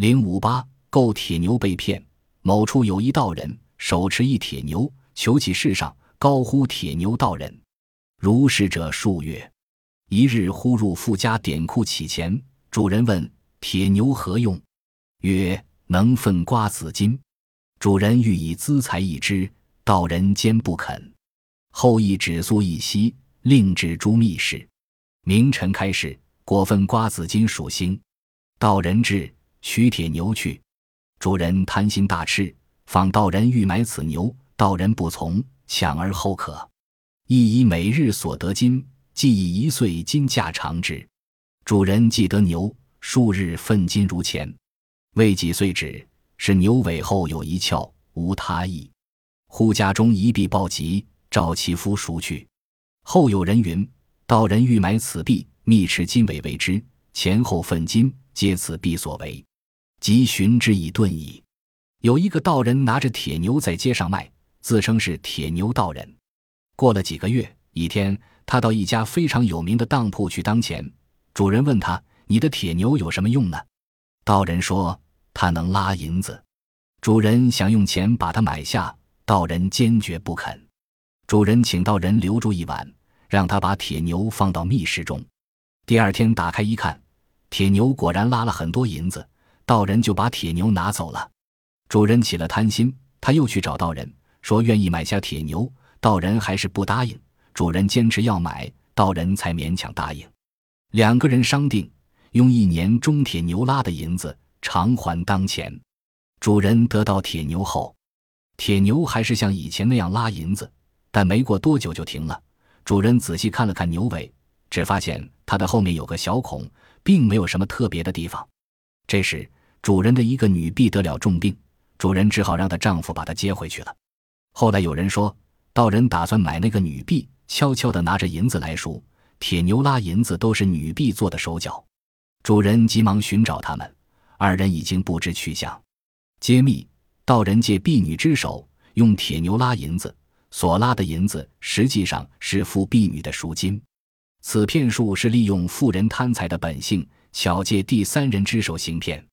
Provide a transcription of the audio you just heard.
零五八购铁牛被骗。某处有一道人，手持一铁牛，求其世上，高呼铁牛道人。如是者数月，一日忽入富家典库乞钱。主人问：“铁牛何用？”曰：“能分瓜子金。”主人欲以资财一之，道人坚不肯。后亦止粟一息，令止诸密室。明晨开市，果分瓜子金属星。道人至，取铁牛去。主人贪心大炽，访道人欲买此牛，道人不从，抢而后可。亦以每日所得金，计以一岁金价偿之。主人既得牛，数日分金如前。未几岁止，是牛尾后有一窍，无他意。忽家中一臂暴疾，召其夫赎去。后有人云：道人欲买此币，密持金尾为之，前后分金，皆此币所为。即寻之以遁矣。有一个道人拿着铁牛在街上卖，自称是铁牛道人。过了几个月，一天，他到一家非常有名的当铺去当钱。主人问他：“你的铁牛有什么用呢？”道人说：“它能拉银子。”主人想用钱把它买下，道人坚决不肯。主人请道人留住一晚，让他把铁牛放到密室中。第二天打开一看，铁牛果然拉了很多银子。道人就把铁牛拿走了，主人起了贪心，他又去找道人，说愿意买下铁牛，道人还是不答应。主人坚持要买，道人才勉强答应。两个人商定，用一年中铁牛拉的银子偿还当前。主人得到铁牛后，铁牛还是像以前那样拉银子，但没过多久就停了。主人仔细看了看牛尾，只发现它的后面有个小孔，并没有什么特别的地方。这时，主人的一个女婢得了重病，主人只好让她丈夫把她接回去了。后来有人说，道人打算买那个女婢，悄悄地拿着银子来赎。铁牛拉银子都是女婢做的手脚。主人急忙寻找他们，二人已经不知去向。揭秘：道人借婢女之手，用铁牛拉银子，所拉的银子实际上是付婢女的赎金。此骗术是利用妇人贪财的本性，巧借第三人之手行骗。